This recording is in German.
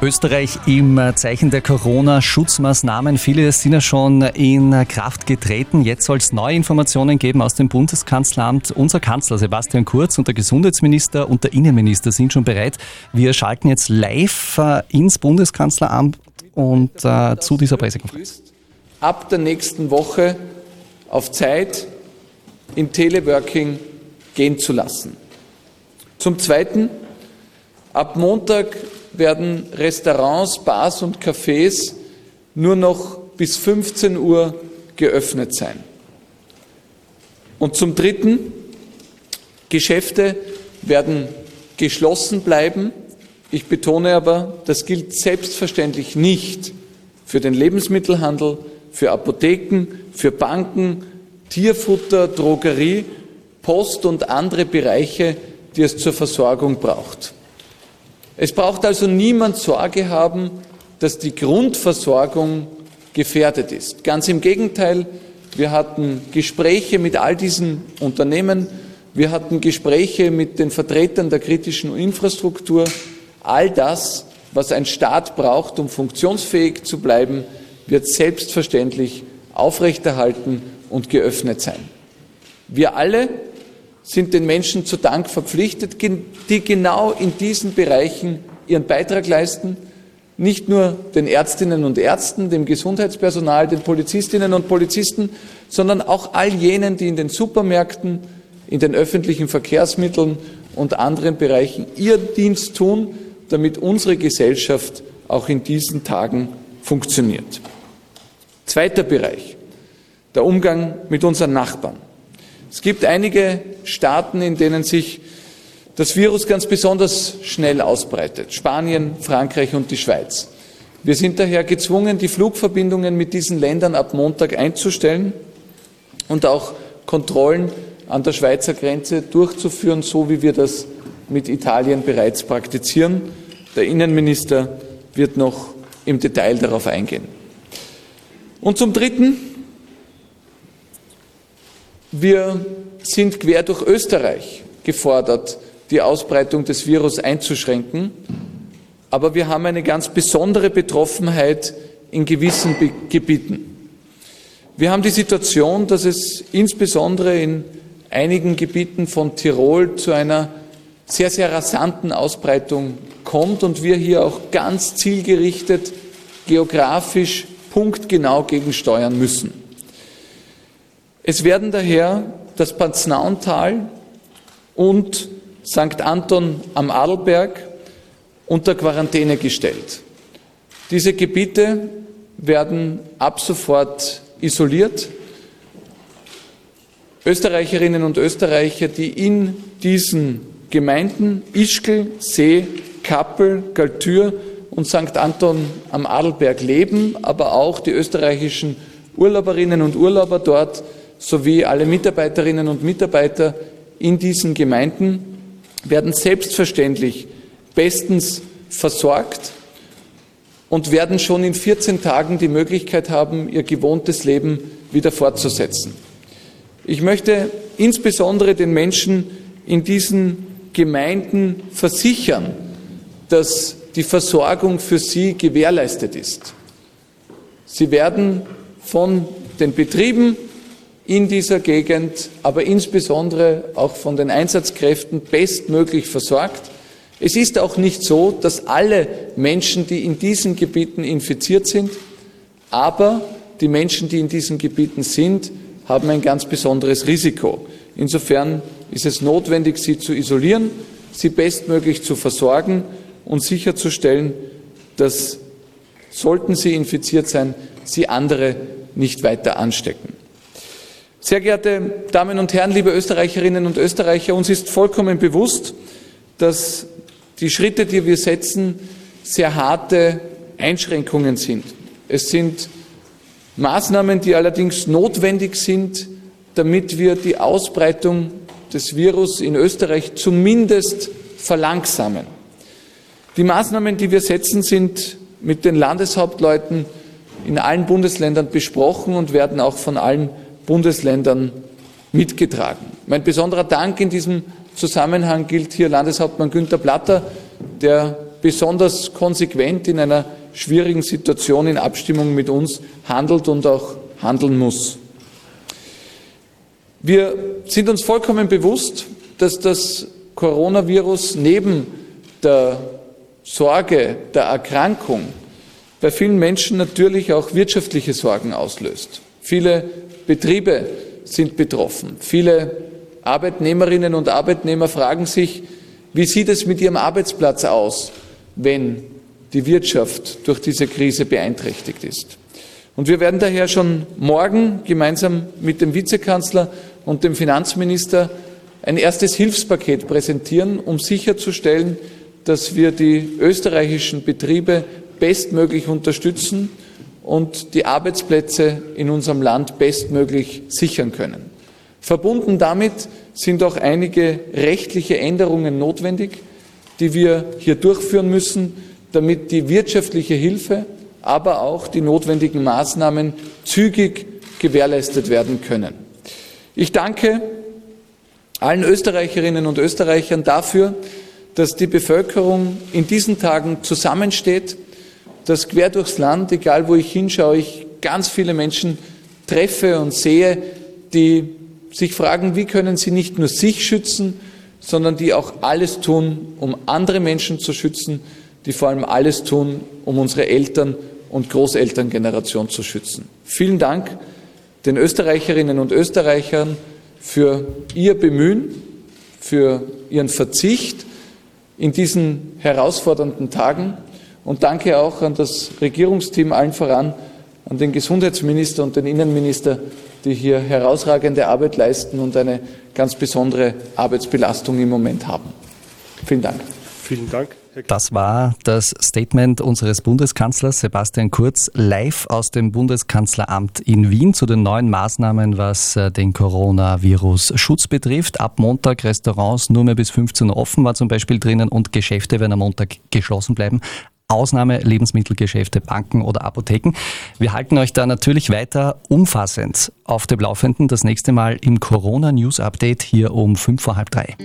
Österreich im Zeichen der Corona-Schutzmaßnahmen. Viele sind ja schon in Kraft getreten. Jetzt soll es neue Informationen geben aus dem Bundeskanzleramt. Unser Kanzler Sebastian Kurz und der Gesundheitsminister und der Innenminister sind schon bereit. Wir schalten jetzt live äh, ins Bundeskanzleramt und äh, zu dieser Pressekonferenz. Ab der nächsten Woche auf Zeit in Teleworking gehen zu lassen. Zum Zweiten, ab Montag werden Restaurants, Bars und Cafés nur noch bis 15 Uhr geöffnet sein. Und zum Dritten, Geschäfte werden geschlossen bleiben. Ich betone aber, das gilt selbstverständlich nicht für den Lebensmittelhandel, für Apotheken, für Banken, Tierfutter, Drogerie, Post und andere Bereiche, die es zur Versorgung braucht. Es braucht also niemand Sorge haben, dass die Grundversorgung gefährdet ist. Ganz im Gegenteil, wir hatten Gespräche mit all diesen Unternehmen, wir hatten Gespräche mit den Vertretern der kritischen Infrastruktur. All das, was ein Staat braucht, um funktionsfähig zu bleiben, wird selbstverständlich aufrechterhalten und geöffnet sein. Wir alle sind den Menschen zu Dank verpflichtet, die genau in diesen Bereichen ihren Beitrag leisten, nicht nur den Ärztinnen und Ärzten, dem Gesundheitspersonal, den Polizistinnen und Polizisten, sondern auch all jenen, die in den Supermärkten, in den öffentlichen Verkehrsmitteln und anderen Bereichen ihr Dienst tun, damit unsere Gesellschaft auch in diesen Tagen funktioniert. Zweiter Bereich, der Umgang mit unseren Nachbarn. Es gibt einige Staaten, in denen sich das Virus ganz besonders schnell ausbreitet. Spanien, Frankreich und die Schweiz. Wir sind daher gezwungen, die Flugverbindungen mit diesen Ländern ab Montag einzustellen und auch Kontrollen an der Schweizer Grenze durchzuführen, so wie wir das mit Italien bereits praktizieren. Der Innenminister wird noch im Detail darauf eingehen. Und zum Dritten wir sind quer durch Österreich gefordert, die Ausbreitung des Virus einzuschränken. Aber wir haben eine ganz besondere Betroffenheit in gewissen Be Gebieten. Wir haben die Situation, dass es insbesondere in einigen Gebieten von Tirol zu einer sehr, sehr rasanten Ausbreitung kommt und wir hier auch ganz zielgerichtet, geografisch, punktgenau gegensteuern müssen. Es werden daher das Panznauntal und St. Anton am Adelberg unter Quarantäne gestellt. Diese Gebiete werden ab sofort isoliert. Österreicherinnen und Österreicher, die in diesen Gemeinden Ischgl, See, Kappel, Galtür und St. Anton am Adelberg leben, aber auch die österreichischen Urlauberinnen und Urlauber dort sowie alle Mitarbeiterinnen und Mitarbeiter in diesen Gemeinden werden selbstverständlich bestens versorgt und werden schon in 14 Tagen die Möglichkeit haben, ihr gewohntes Leben wieder fortzusetzen. Ich möchte insbesondere den Menschen in diesen Gemeinden versichern, dass die Versorgung für sie gewährleistet ist. Sie werden von den Betrieben in dieser Gegend, aber insbesondere auch von den Einsatzkräften bestmöglich versorgt. Es ist auch nicht so, dass alle Menschen, die in diesen Gebieten infiziert sind, aber die Menschen, die in diesen Gebieten sind, haben ein ganz besonderes Risiko. Insofern ist es notwendig, sie zu isolieren, sie bestmöglich zu versorgen und sicherzustellen, dass, sollten sie infiziert sein, sie andere nicht weiter anstecken. Sehr geehrte Damen und Herren, liebe Österreicherinnen und Österreicher, uns ist vollkommen bewusst, dass die Schritte, die wir setzen, sehr harte Einschränkungen sind. Es sind Maßnahmen, die allerdings notwendig sind, damit wir die Ausbreitung des Virus in Österreich zumindest verlangsamen. Die Maßnahmen, die wir setzen, sind mit den Landeshauptleuten in allen Bundesländern besprochen und werden auch von allen Bundesländern mitgetragen. Mein besonderer Dank in diesem Zusammenhang gilt hier Landeshauptmann Günter Platter, der besonders konsequent in einer schwierigen Situation in Abstimmung mit uns handelt und auch handeln muss. Wir sind uns vollkommen bewusst, dass das Coronavirus neben der Sorge der Erkrankung bei vielen Menschen natürlich auch wirtschaftliche Sorgen auslöst. Viele Betriebe sind betroffen. Viele Arbeitnehmerinnen und Arbeitnehmer fragen sich, wie sieht es mit ihrem Arbeitsplatz aus, wenn die Wirtschaft durch diese Krise beeinträchtigt ist. Und wir werden daher schon morgen gemeinsam mit dem Vizekanzler und dem Finanzminister ein erstes Hilfspaket präsentieren, um sicherzustellen, dass wir die österreichischen Betriebe bestmöglich unterstützen und die Arbeitsplätze in unserem Land bestmöglich sichern können. Verbunden damit sind auch einige rechtliche Änderungen notwendig, die wir hier durchführen müssen, damit die wirtschaftliche Hilfe, aber auch die notwendigen Maßnahmen zügig gewährleistet werden können. Ich danke allen Österreicherinnen und Österreichern dafür, dass die Bevölkerung in diesen Tagen zusammensteht, dass quer durchs Land, egal wo ich hinschaue, ich ganz viele Menschen treffe und sehe, die sich fragen, wie können sie nicht nur sich schützen, sondern die auch alles tun, um andere Menschen zu schützen, die vor allem alles tun, um unsere Eltern und Großelterngeneration zu schützen. Vielen Dank den Österreicherinnen und Österreichern für ihr Bemühen, für ihren Verzicht in diesen herausfordernden Tagen und danke auch an das Regierungsteam allen voran, an den Gesundheitsminister und den Innenminister, die hier herausragende Arbeit leisten und eine ganz besondere Arbeitsbelastung im Moment haben. Vielen Dank. Vielen Dank. Das war das Statement unseres Bundeskanzlers Sebastian Kurz live aus dem Bundeskanzleramt in Wien zu den neuen Maßnahmen, was äh, den Coronavirus-Schutz betrifft. Ab Montag Restaurants nur mehr bis 15 Uhr offen war zum Beispiel drinnen und Geschäfte werden am Montag geschlossen bleiben. Ausnahme Lebensmittelgeschäfte, Banken oder Apotheken. Wir halten euch da natürlich weiter umfassend auf dem Laufenden. Das nächste Mal im Corona News Update hier um fünf vor halb drei.